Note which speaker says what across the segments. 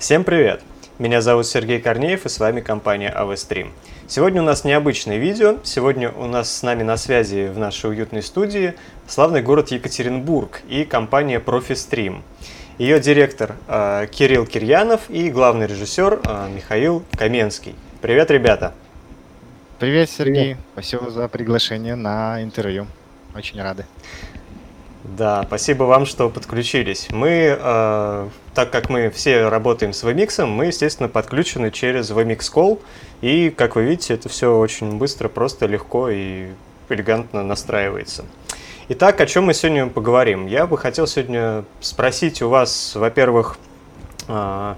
Speaker 1: Всем привет! Меня зовут Сергей Корнеев и с вами компания AVStream. Сегодня у нас необычное видео. Сегодня у нас с нами на связи в нашей уютной студии славный город Екатеринбург и компания ProfiStream. Ее директор э, Кирилл Кирьянов и главный режиссер э, Михаил Каменский. Привет, ребята!
Speaker 2: Привет, Сергей. Привет. Спасибо за приглашение на интервью. Очень рады.
Speaker 1: Да, спасибо вам, что подключились. Мы, э, так как мы все работаем с VMix, мы, естественно, подключены через VMix Call. И, как вы видите, это все очень быстро, просто легко и элегантно настраивается. Итак, о чем мы сегодня поговорим? Я бы хотел сегодня спросить у вас, во-первых, э,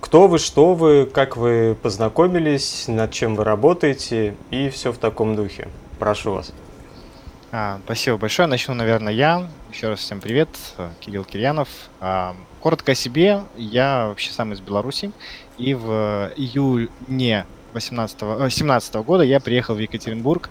Speaker 1: кто вы, что вы, как вы познакомились, над чем вы работаете и все в таком духе. Прошу вас.
Speaker 2: А, спасибо большое. Начну, наверное, я. Еще раз всем привет. Кирилл Кирьянов. А, коротко о себе. Я вообще сам из Беларуси. И в июне 18 17 года я приехал в Екатеринбург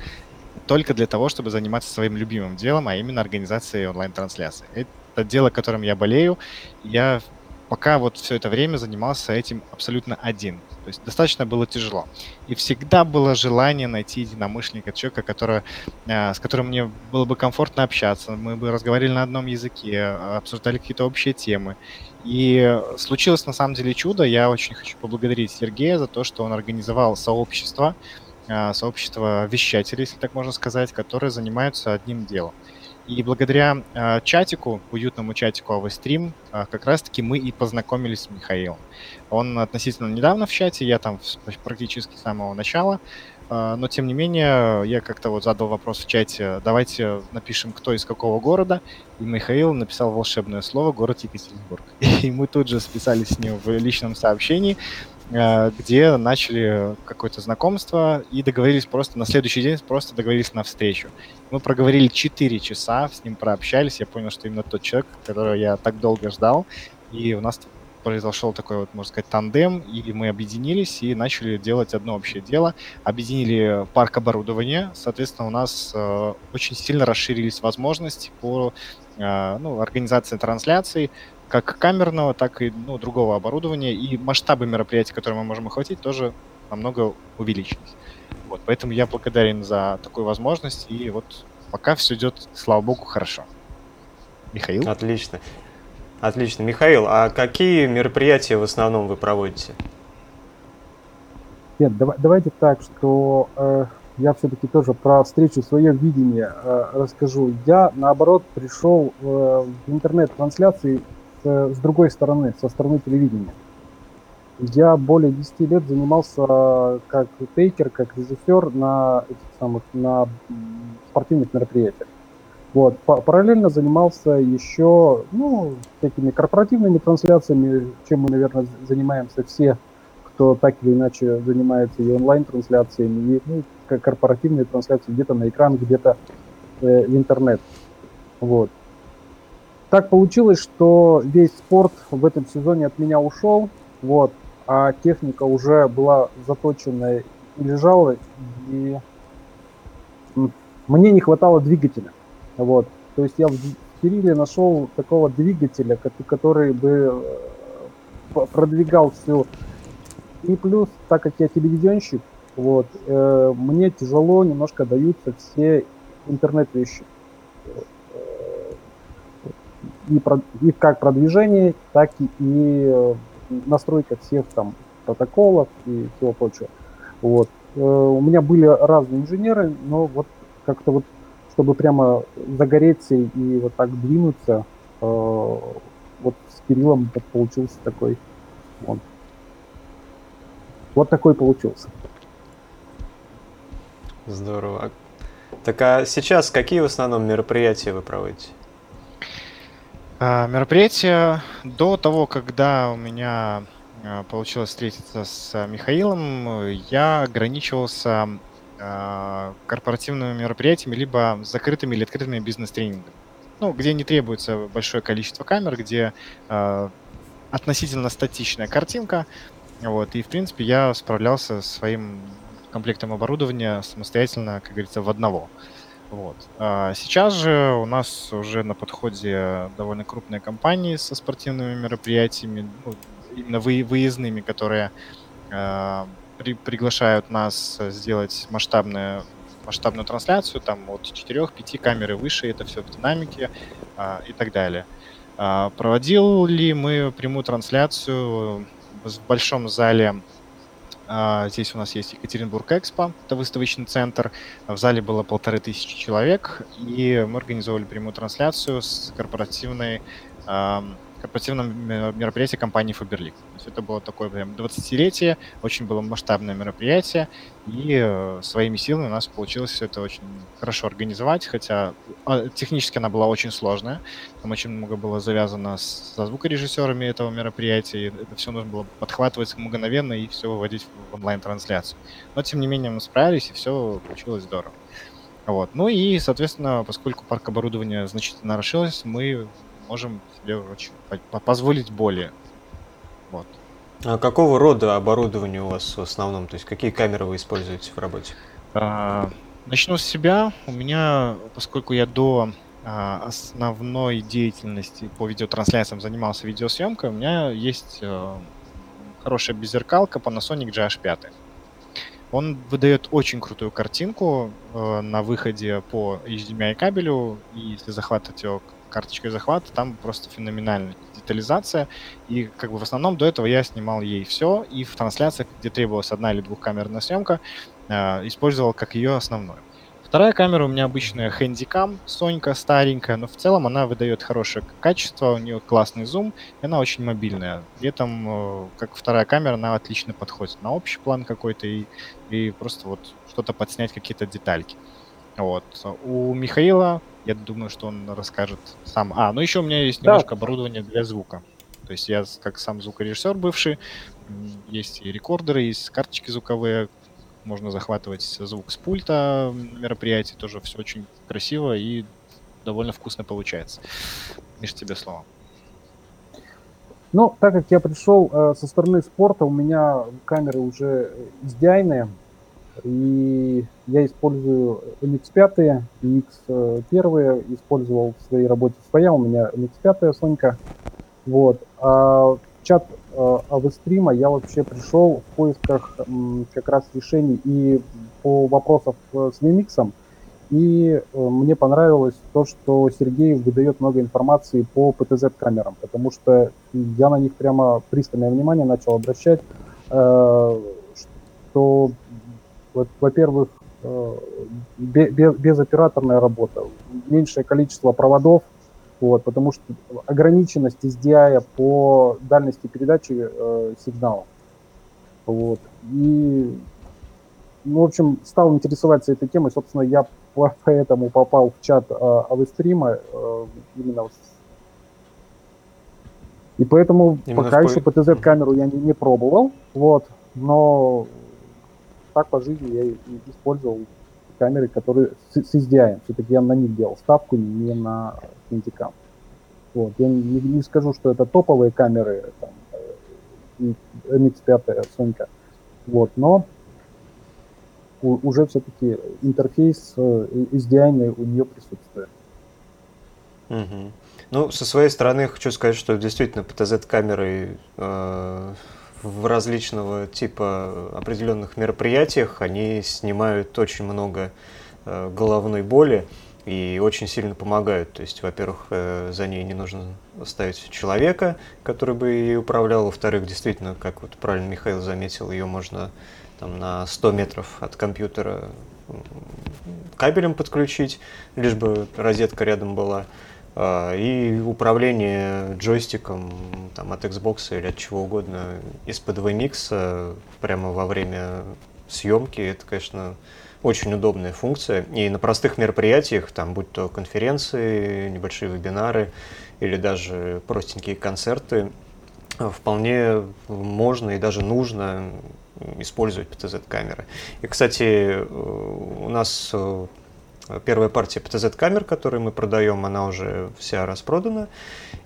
Speaker 2: только для того, чтобы заниматься своим любимым делом, а именно организацией онлайн-трансляции. Это дело, которым я болею. Я пока вот все это время занимался этим абсолютно один. То есть достаточно было тяжело. И всегда было желание найти единомышленника, человека, который, э, с которым мне было бы комфортно общаться. Мы бы разговаривали на одном языке, обсуждали какие-то общие темы. И случилось на самом деле чудо. Я очень хочу поблагодарить Сергея за то, что он организовал сообщество, э, сообщество вещателей, если так можно сказать, которые занимаются одним делом. И благодаря э, чатику, уютному чатику AVStream, э, как раз-таки мы и познакомились с Михаилом. Он относительно недавно в чате, я там практически с самого начала, э, но тем не менее я как-то вот задал вопрос в чате, давайте напишем, кто из какого города, и Михаил написал волшебное слово «город Екатеринбург». И мы тут же списались с ним в личном сообщении, где начали какое-то знакомство и договорились просто на следующий день, просто договорились на встречу. Мы проговорили 4 часа, с ним прообщались, я понял, что именно тот человек, которого я так долго ждал, и у нас произошел такой вот, можно сказать, тандем, и мы объединились и начали делать одно общее дело. Объединили парк оборудования, соответственно, у нас э, очень сильно расширились возможности по э, ну, организации трансляций, как камерного, так и ну, другого оборудования, и масштабы мероприятий, которые мы можем охватить, тоже намного увеличились. Вот, поэтому я благодарен за такую возможность, и вот пока все идет, слава богу, хорошо.
Speaker 1: Михаил? Отлично. Отлично. Михаил, а какие мероприятия в основном вы проводите?
Speaker 3: Нет, давай, давайте так, что э, я все-таки тоже про встречу, свое видение э, расскажу. Я, наоборот, пришел э, в интернет-трансляции с другой стороны, со стороны телевидения. Я более 10 лет занимался как тейкер, как режиссер на этих самых на спортивных мероприятиях. Вот. Параллельно занимался еще ну, такими корпоративными трансляциями, чем мы, наверное, занимаемся все, кто так или иначе занимается и онлайн-трансляциями, и ну, корпоративные трансляции где-то на экран, где-то э, в интернет. Вот. Так получилось, что весь спорт в этом сезоне от меня ушел, вот, а техника уже была заточена и лежала, и мне не хватало двигателя. Вот. То есть я в Кирилле нашел такого двигателя, который бы э, продвигал всю. И плюс, так как я телевизионщик, вот, э, мне тяжело немножко даются все интернет-вещи и, про, и как продвижение, так и, э, настройка всех там протоколов и всего прочего. Вот. Э, у меня были разные инженеры, но вот как-то вот, чтобы прямо загореться и вот так двинуться, э, вот с Кириллом получился такой вот. Вот такой получился.
Speaker 1: Здорово. Так а сейчас какие в основном мероприятия вы проводите?
Speaker 2: А, мероприятие до того, когда у меня а, получилось встретиться с Михаилом, я ограничивался корпоративными мероприятиями, либо закрытыми или открытыми бизнес-тренингами. Ну, где не требуется большое количество камер, где э, относительно статичная картинка. Вот, и, в принципе, я справлялся со своим комплектом оборудования самостоятельно, как говорится, в одного. Вот. А сейчас же у нас уже на подходе довольно крупные компании со спортивными мероприятиями. Ну, именно вы, выездными, которые э, при, приглашают нас сделать масштабную, масштабную трансляцию, там от 4-5 камеры выше, это все в динамике э, и так далее. Э, проводил ли мы прямую трансляцию в большом зале а, здесь у нас есть Екатеринбург Экспо, это выставочный центр. В зале было полторы тысячи человек, и мы организовали прямую трансляцию с корпоративной корпоративном мероприятии компании Faberlic. То есть это было такое прям 20-летие, очень было масштабное мероприятие, и э, своими силами у нас получилось все это очень хорошо организовать, хотя а, технически она была очень сложная, там очень много было завязано со звукорежиссерами этого мероприятия, и это все нужно было подхватывать мгновенно и все выводить в онлайн-трансляцию. Но, тем не менее, мы справились, и все получилось здорово. Вот. Ну и, соответственно, поскольку парк оборудования значительно расширился, мы можем себе очень позволить более. Вот.
Speaker 1: А какого рода оборудование у вас в основном? То есть какие камеры вы используете в работе?
Speaker 2: А, начну с себя. У меня, поскольку я до а, основной деятельности по видеотрансляциям занимался видеосъемкой, у меня есть а, хорошая беззеркалка Panasonic GH5. Он выдает очень крутую картинку э, на выходе по HDMI кабелю, и если захватывать его карточкой захвата, там просто феноменальная детализация. И как бы в основном до этого я снимал ей все, и в трансляциях, где требовалась одна или двухкамерная съемка, э, использовал как ее основную. Вторая камера у меня обычная Handycam, Сонька старенькая, но в целом она выдает хорошее качество, у нее классный зум, и она очень мобильная. При этом, э, как вторая камера, она отлично подходит на общий план какой-то и, и просто вот что-то подснять, какие-то детальки. Вот. У Михаила я думаю, что он расскажет сам. А, ну еще у меня есть немножко да. оборудование для звука. То есть я как сам звукорежиссер бывший, есть и рекордеры, есть карточки звуковые, можно захватывать звук с пульта мероприятий, тоже все очень красиво и довольно вкусно получается. Миш, тебе слово.
Speaker 3: Ну, так как я пришел э, со стороны спорта, у меня камеры уже SDI-ные, и я использую MX5, MX1 использовал в своей работе своя, у меня MX5 Сонька. Вот. А в чат авестрима я вообще пришел в поисках как раз решений и по вопросам с VMix, и э, мне понравилось то, что Сергей выдает много информации по PTZ-камерам, потому что я на них прямо пристальное внимание начал обращать, э, что во-первых, э, безоператорная работа, меньшее количество проводов, вот, потому что ограниченность SDI по дальности передачи э, сигнала. Вот. И, ну, в общем, стал интересоваться этой темой. Собственно, я поэтому попал в чат э, Авестрима э, именно и поэтому именно пока еще PTZ-камеру я не, не пробовал, вот, но так по жизни я использовал камеры, которые с, с SDI. Все-таки я на них делал ставку, не на Кинтикам. Вот. Я не, не скажу, что это топовые камеры, там, э, MX5, Сонька. Вот, но уже все-таки интерфейс э, SDI у нее присутствует.
Speaker 1: Угу. Ну, со своей стороны хочу сказать, что действительно PTZ-камеры э, в различного типа определенных мероприятиях они снимают очень много э, головной боли и очень сильно помогают. То есть, во-первых, э, за ней не нужно ставить человека, который бы ей управлял. Во-вторых, действительно, как вот правильно Михаил заметил, ее можно там, на 100 метров от компьютера кабелем подключить, лишь бы розетка рядом была. А, и управление джойстиком там, от Xbox или от чего угодно из-под VMix прямо во время съемки, это, конечно, очень удобная функция. И на простых мероприятиях, там, будь то конференции, небольшие вебинары или даже простенькие концерты, вполне можно и даже нужно использовать PTZ-камеры. И, кстати, у нас Первая партия PTZ-камер, которую мы продаем, она уже вся распродана.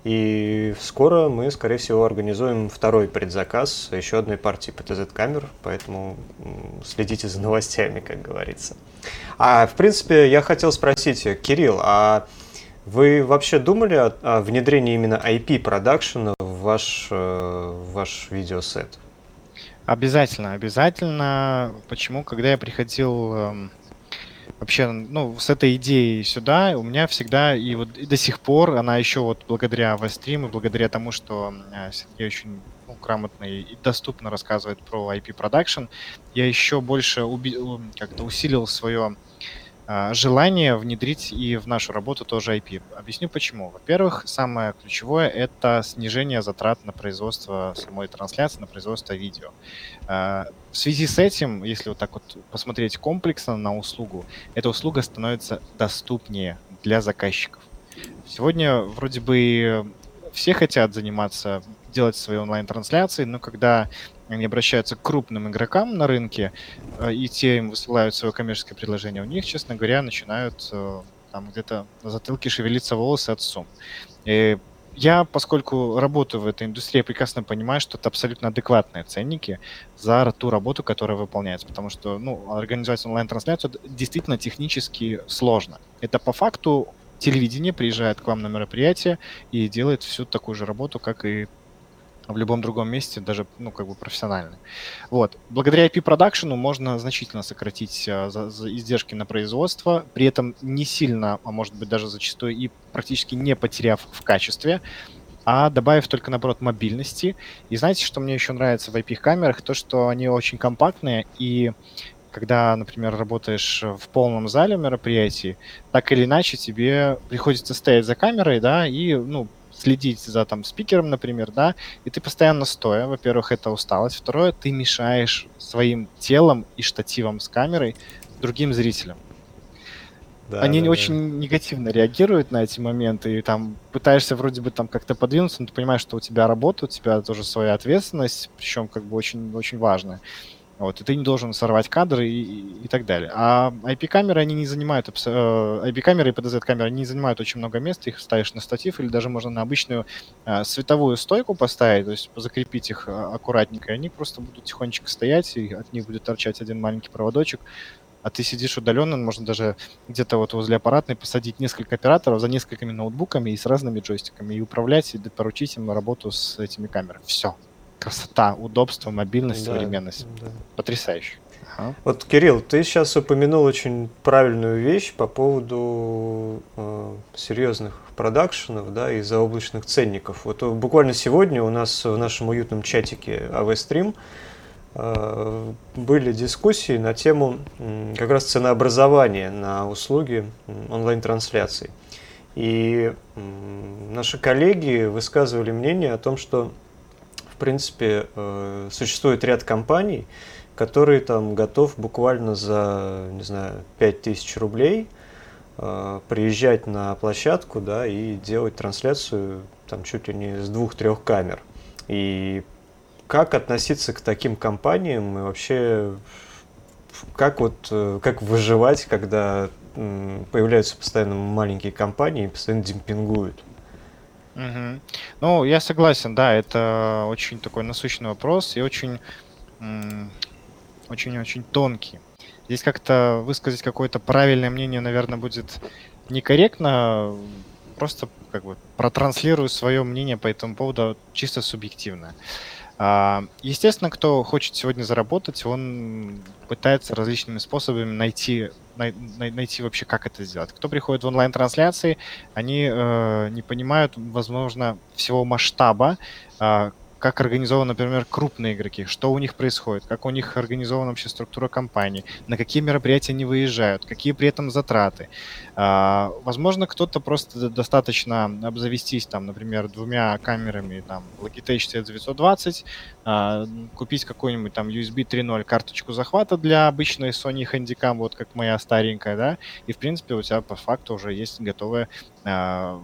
Speaker 1: И скоро мы, скорее всего, организуем второй предзаказ еще одной партии PTZ-камер, поэтому следите за новостями, как говорится. А, в принципе, я хотел спросить, Кирилл, а вы вообще думали о, о внедрении именно IP-продакшена в ваш, э, в ваш видеосет?
Speaker 2: Обязательно, обязательно. Почему? Когда я приходил эм, вообще, ну, с этой идеей сюда, у меня всегда, и вот и до сих пор, она еще вот благодаря Вестриму, благодаря тому, что э, Сергей очень ну, грамотно и доступно рассказывает про IP Production, я еще больше уби- как-то усилил свое желание внедрить и в нашу работу тоже IP. Объясню почему. Во-первых, самое ключевое — это снижение затрат на производство самой трансляции, на производство видео. А, в связи с этим, если вот так вот посмотреть комплексно на услугу, эта услуга становится доступнее для заказчиков. Сегодня вроде бы все хотят заниматься, делать свои онлайн-трансляции, но когда они обращаются к крупным игрокам на рынке, э, и те им высылают свое коммерческое предложение, у них, честно говоря, начинают э, там где-то на затылке шевелиться волосы от сумм. И я, поскольку работаю в этой индустрии, прекрасно понимаю, что это абсолютно адекватные ценники за ту работу, которая выполняется. Потому что ну, организовать онлайн-трансляцию действительно технически сложно. Это по факту телевидение приезжает к вам на мероприятие и делает всю такую же работу, как и в любом другом месте, даже, ну, как бы профессионально. Вот. Благодаря IP-продакшену можно значительно сократить а, за, за издержки на производство, при этом не сильно, а может быть даже зачастую и практически не потеряв в качестве, а добавив только, наоборот, мобильности. И знаете, что мне еще нравится в IP-камерах? То, что они очень компактные, и когда, например, работаешь в полном зале мероприятий, так или иначе тебе приходится стоять за камерой, да, и, ну, следить за там спикером, например, да, и ты постоянно стоя, во-первых, это усталость, второе, ты мешаешь своим телом и штативом с камерой другим зрителям. Да, Они да, очень да. негативно реагируют на эти моменты, и там пытаешься вроде бы там как-то подвинуться, но ты понимаешь, что у тебя работа, у тебя тоже своя ответственность, причем как бы очень, очень важная. Вот, и ты не должен сорвать кадры и, и, так далее. А IP-камеры, они не занимают, IP-камеры э, и PDZ-камеры, не занимают очень много места, их ставишь на статив или даже можно на обычную а, световую стойку поставить, то есть закрепить их а, аккуратненько, и они просто будут тихонечко стоять, и от них будет торчать один маленький проводочек, а ты сидишь удаленно, можно даже где-то вот возле аппаратной посадить несколько операторов за несколькими ноутбуками и с разными джойстиками и управлять, и поручить им работу с этими камерами. Все красота, удобство, мобильность, да, современность. Да. Потрясающе.
Speaker 1: Ага. Вот, Кирилл, ты сейчас упомянул очень правильную вещь по поводу э, серьезных продакшенов, да, и заоблачных ценников. Вот э, буквально сегодня у нас в нашем уютном чатике AV-стрим э, были дискуссии на тему э, как раз ценообразования на услуги онлайн-трансляций. И э, наши коллеги высказывали мнение о том, что принципе, э, существует ряд компаний, которые там готов буквально за, не знаю, 5000 рублей э, приезжать на площадку, да, и делать трансляцию там чуть ли не с двух-трех камер. И как относиться к таким компаниям и вообще как вот э, как выживать, когда появляются постоянно маленькие компании и постоянно демпингуют?
Speaker 2: Мгм. Ну, я согласен, да, это очень такой насущный вопрос и очень, очень-очень тонкий. Здесь как-то высказать какое-то правильное мнение, наверное, будет некорректно. Просто как бы протранслирую свое мнение по этому поводу чисто субъективно. А, естественно, кто хочет сегодня заработать, он пытается различными способами найти, най, найти вообще, как это сделать. Кто приходит в онлайн-трансляции, они э, не понимают, возможно, всего масштаба, э, как организованы, например, крупные игроки, что у них происходит, как у них организована вообще структура компании, на какие мероприятия они выезжают, какие при этом затраты. А, возможно, кто-то просто достаточно обзавестись, там, например, двумя камерами, там, Logitech C920, а, купить какую-нибудь там USB 3.0 карточку захвата для обычной Sony Handycam, вот как моя старенькая, да, и, в принципе, у тебя по факту уже есть готовая а,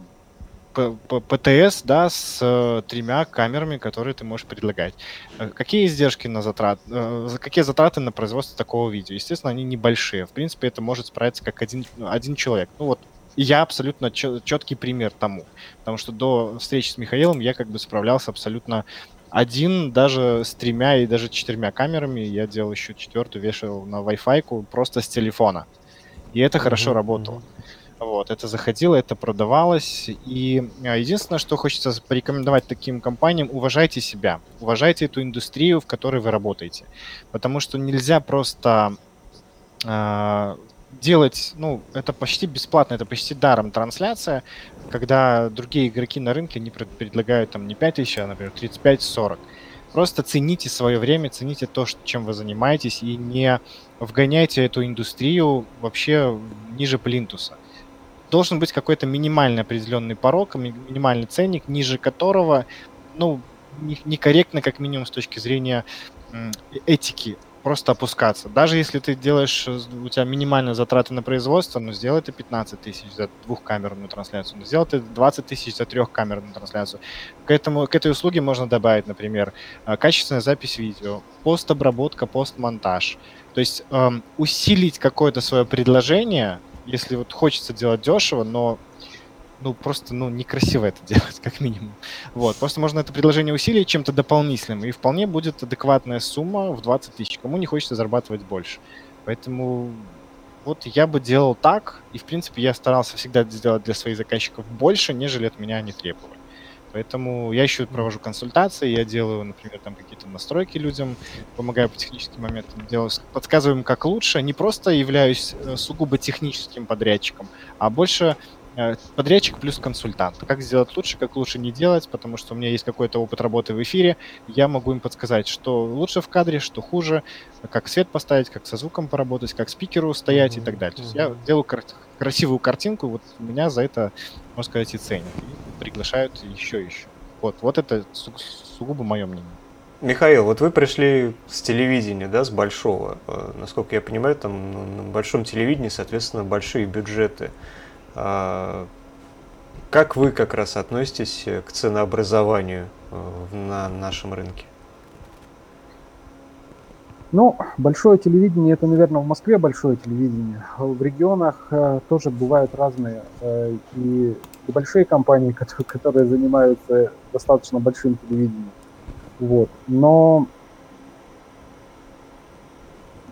Speaker 2: ПТС, да, с э, тремя камерами, которые ты можешь предлагать. Э, какие издержки на затрат, э, какие затраты на производство такого видео? Естественно, они небольшие. В принципе, это может справиться как один, один человек. Ну вот, я абсолютно четкий пример тому. Потому что до встречи с Михаилом я как бы справлялся абсолютно один, даже с тремя и даже четырьмя камерами. Я делал еще четвертую, вешал на Wi-Fi просто с телефона. И это mm-hmm. хорошо работало. Вот, это заходило, это продавалось. И а, единственное, что хочется порекомендовать таким компаниям, уважайте себя, уважайте эту индустрию, в которой вы работаете. Потому что нельзя просто э, делать, ну, это почти бесплатно, это почти даром трансляция, когда другие игроки на рынке не предлагают там не 5000, а, например, 35-40. Просто цените свое время, цените то, чем вы занимаетесь, и не вгоняйте эту индустрию вообще ниже плинтуса должен быть какой-то минимальный определенный порог, минимальный ценник, ниже которого, ну, некорректно, как минимум, с точки зрения этики, просто опускаться. Даже если ты делаешь, э, у тебя минимальные затраты на производство, ну, сделай ты 15 тысяч за двухкамерную трансляцию, ну, сделай ты 20 тысяч за трехкамерную трансляцию. К, этому, к этой услуге можно добавить, например, э, качественная запись видео, постобработка, постмонтаж. То есть эм, усилить какое-то свое предложение, если вот хочется делать дешево, но ну, просто, ну, некрасиво это делать, как минимум. Вот, просто можно это предложение усилить чем-то дополнительным, и вполне будет адекватная сумма в 20 тысяч. Кому не хочется зарабатывать больше. Поэтому вот я бы делал так, и, в принципе, я старался всегда сделать для своих заказчиков больше, нежели от меня они требовали. Поэтому я еще провожу консультации, я делаю, например, там какие-то настройки людям, помогаю по техническим моментам, делаю, подсказываю им, как лучше. Не просто являюсь э, сугубо техническим подрядчиком, а больше э, подрядчик плюс консультант. Как сделать лучше, как лучше не делать, потому что у меня есть какой-то опыт работы в эфире, я могу им подсказать, что лучше в кадре, что хуже, как свет поставить, как со звуком поработать, как спикеру стоять mm-hmm. и так далее. То есть я делаю красивую картинку, вот меня за это, можно сказать, и ценят. И приглашают еще и еще. Вот, вот это сугубо мое мнение.
Speaker 1: Михаил, вот вы пришли с телевидения, да, с большого. Э, насколько я понимаю, там на большом телевидении, соответственно, большие бюджеты. А, как вы как раз относитесь к ценообразованию э, на нашем рынке?
Speaker 3: Ну, большое телевидение, это, наверное, в Москве большое телевидение. В регионах э, тоже бывают разные э, и, и большие компании, которые, которые занимаются достаточно большим телевидением. Вот. Но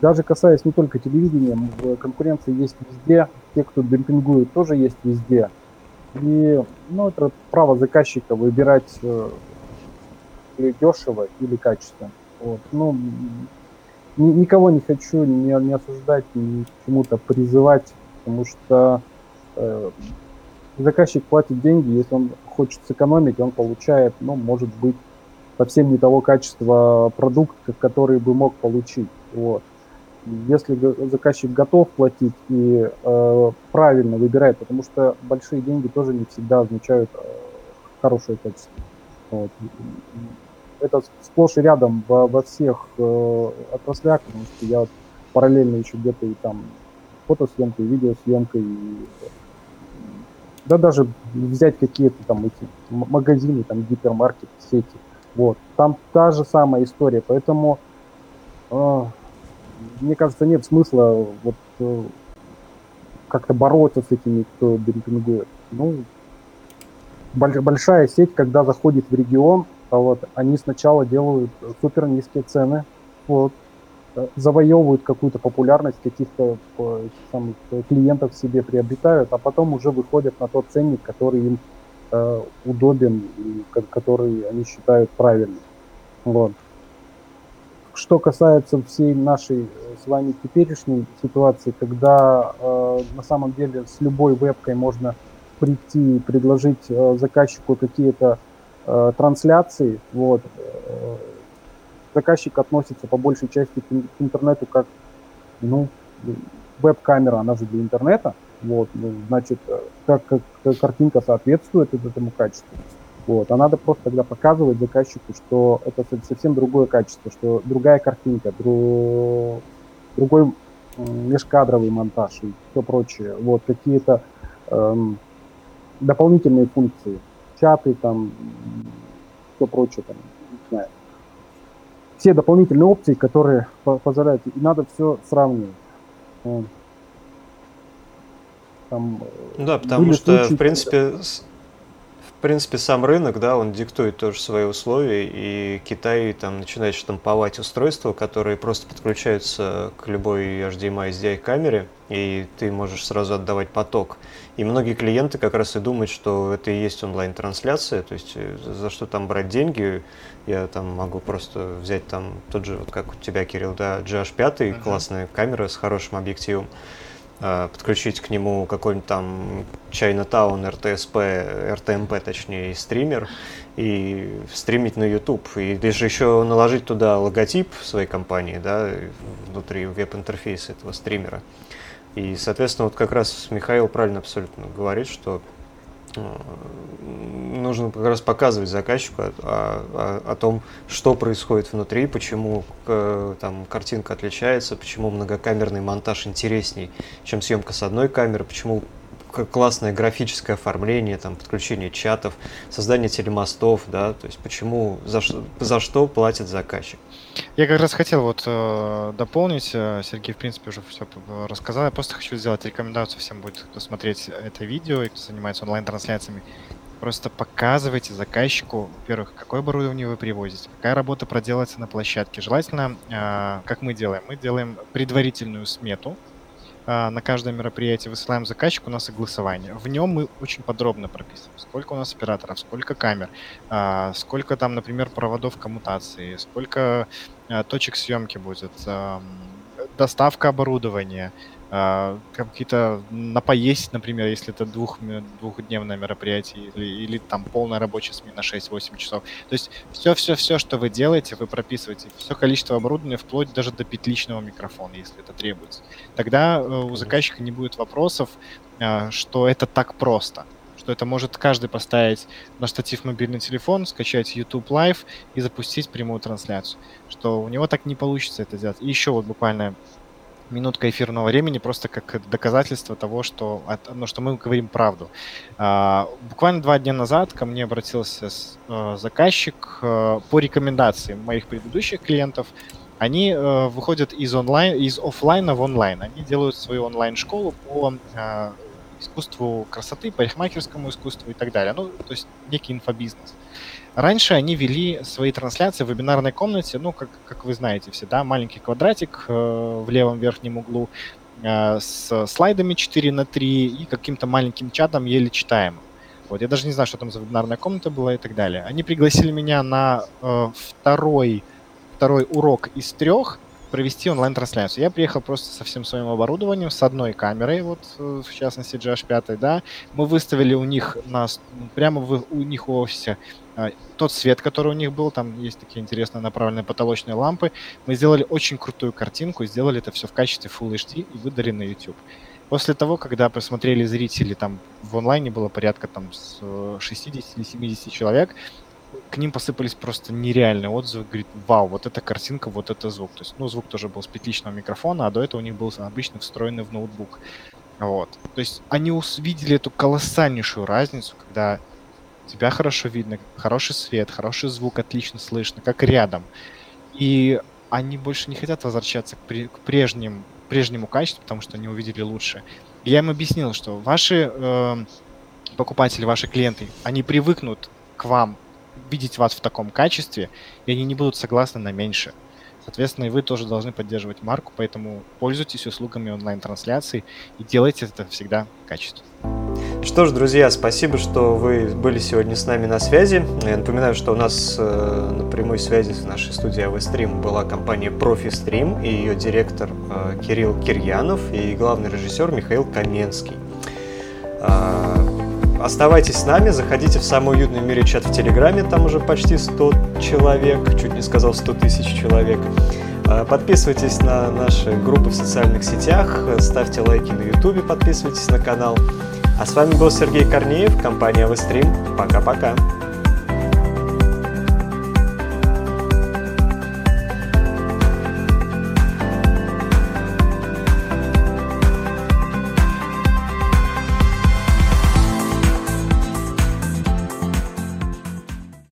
Speaker 3: даже касаясь не только телевидения, конкуренция есть везде. Те, кто демпингует, тоже есть везде. И ну, это право заказчика выбирать э, или дешево, или качественно. Вот. Ну, никого не хочу не, не осуждать, ни к чему-то призывать, потому что э, заказчик платит деньги, если он хочет сэкономить, он получает, ну, может быть, совсем не того качества продукт, который бы мог получить. Вот. Если заказчик готов платить и э, правильно выбирает, потому что большие деньги тоже не всегда означают э, хорошее качество. Вот это сплошь и рядом во, во всех э, отраслях, потому что я параллельно еще где-то и там фотосъемкой, видеосъемкой, и, да даже взять какие-то там эти магазины, там гипермаркет, сети, вот, там та же самая история, поэтому э, мне кажется, нет смысла вот э, как-то бороться с этими, кто демпингует. Ну, большая сеть, когда заходит в регион, вот, они сначала делают супер низкие цены, вот, э, завоевывают какую-то популярность, каких-то э, э, клиентов себе приобретают, а потом уже выходят на тот ценник, который им э, удобен который они считают правильным. Вот. Что касается всей нашей с вами теперешней ситуации, когда э, на самом деле с любой вебкой можно прийти и предложить э, заказчику какие-то э, трансляции. Вот. Э, заказчик относится по большей части к, интернету как ну, веб-камера, она же для интернета. Вот, ну, значит, э, как, как, как картинка соответствует этому качеству. Вот, а надо просто тогда показывать заказчику, что это совсем другое качество, что другая картинка, дру, другой межкадровый монтаж и все прочее. Вот, какие-то эм, дополнительные функции чаты, там, все прочее, там, не знаю. Все дополнительные опции, которые позволяют, и надо все сравнивать.
Speaker 1: Там, да, потому что, случаи, в принципе, принципе, сам рынок, да, он диктует тоже свои условия, и Китай там начинает штамповать устройства, которые просто подключаются к любой HDMI SDI камере, и ты можешь сразу отдавать поток. И многие клиенты как раз и думают, что это и есть онлайн-трансляция, то есть э, за что там брать деньги, я там могу просто взять там тот же, вот как у тебя, Кирилл, да, GH5, uh-huh. классная камера с хорошим объективом, подключить к нему какой-нибудь там Chinatown, RTSP, RTMP, точнее, стример, и стримить на YouTube. И даже еще наложить туда логотип своей компании, да, внутри веб-интерфейса этого стримера. И, соответственно, вот как раз Михаил правильно абсолютно говорит, что нужно как раз показывать заказчику о, о, о том, что происходит внутри, почему э, там картинка отличается, почему многокамерный монтаж интересней, чем съемка с одной камеры, почему классное графическое оформление, там, подключение чатов, создание телемостов, да, то есть почему, за, за что платит заказчик.
Speaker 2: Я как раз хотел вот э, дополнить, э, Сергей, в принципе, уже все рассказал, я просто хочу сделать рекомендацию всем будет, кто смотреть это видео и кто занимается онлайн-трансляциями, просто показывайте заказчику, во-первых, какое оборудование вы привозите, какая работа проделается на площадке. Желательно, э, как мы делаем, мы делаем предварительную смету, на каждое мероприятие высылаем заказчику, у нас согласование. В нем мы очень подробно прописываем, сколько у нас операторов, сколько камер, а, сколько там, например, проводов коммутации, сколько а, точек съемки будет, доставка оборудования, а, какие-то на поесть, например, если это двух, двухдневное мероприятие или, или там полная рабочая смена 6-8 часов. То есть все-все-все, что вы делаете, вы прописываете все количество оборудования вплоть даже до петличного микрофона, если это требуется. Тогда э, у заказчика не будет вопросов, а, что это так просто что это может каждый поставить на штатив мобильный телефон, скачать YouTube Live и запустить прямую трансляцию. Что у него так не получится это сделать. И еще вот буквально минутка эфирного времени просто как доказательство того, что, ну, что мы говорим правду. А, буквально два дня назад ко мне обратился э, заказчик э, по рекомендации моих предыдущих клиентов. Они э, выходят из онлайн, из офлайна в онлайн. Они делают свою онлайн-школу по искусству красоты, парикмахерскому искусству и так далее. Ну, то есть некий инфобизнес. Раньше они вели свои трансляции в вебинарной комнате, ну, как, как вы знаете все, да, маленький квадратик э, в левом верхнем углу э, с слайдами 4 на 3 и каким-то маленьким чатом еле читаемым. Вот, я даже не знаю, что там за вебинарная комната была и так далее. Они пригласили меня на э, второй, второй урок из трех, провести онлайн-трансляцию. Я приехал просто со всем своим оборудованием, с одной камерой, вот э, в частности GH5, да. Мы выставили у них на, прямо в, у них в офисе а, тот свет, который у них был, там есть такие интересные направленные потолочные лампы. Мы сделали очень крутую картинку, сделали это все в качестве Full HD и выдали на YouTube. После того, когда посмотрели зрители, там в онлайне было порядка там 60 э, или 70 человек, к ним посыпались просто нереальные отзывы. Говорит, вау, вот эта картинка, вот это звук. То есть, ну, звук тоже был с петличного микрофона, а до этого у них был обычно встроенный в ноутбук. Вот. То есть они увидели эту колоссальнейшую разницу, когда тебя хорошо видно, хороший свет, хороший звук, отлично слышно, как рядом. И они больше не хотят возвращаться к, при, к прежним, прежнему качеству, потому что они увидели лучше. И я им объяснил, что ваши э, покупатели, ваши клиенты, они привыкнут к вам видеть вас в таком качестве, и они не будут согласны на меньше. Соответственно, и вы тоже должны поддерживать марку, поэтому пользуйтесь услугами онлайн-трансляции и делайте это всегда качественно.
Speaker 1: Что ж, друзья, спасибо, что вы были сегодня с нами на связи. Я напоминаю, что у нас э, на прямой связи с нашей студией AVStream была компания ProfiStream и ее директор э, Кирилл Кирьянов и главный режиссер Михаил Каменский. Э, оставайтесь с нами, заходите в самый уютный в мире чат в Телеграме, там уже почти 100 человек, чуть не сказал 100 тысяч человек. Э, подписывайтесь на наши группы в социальных сетях, ставьте лайки на YouTube, подписывайтесь на канал. А с вами был Сергей Корнеев, компания Вестрим. Пока-пока.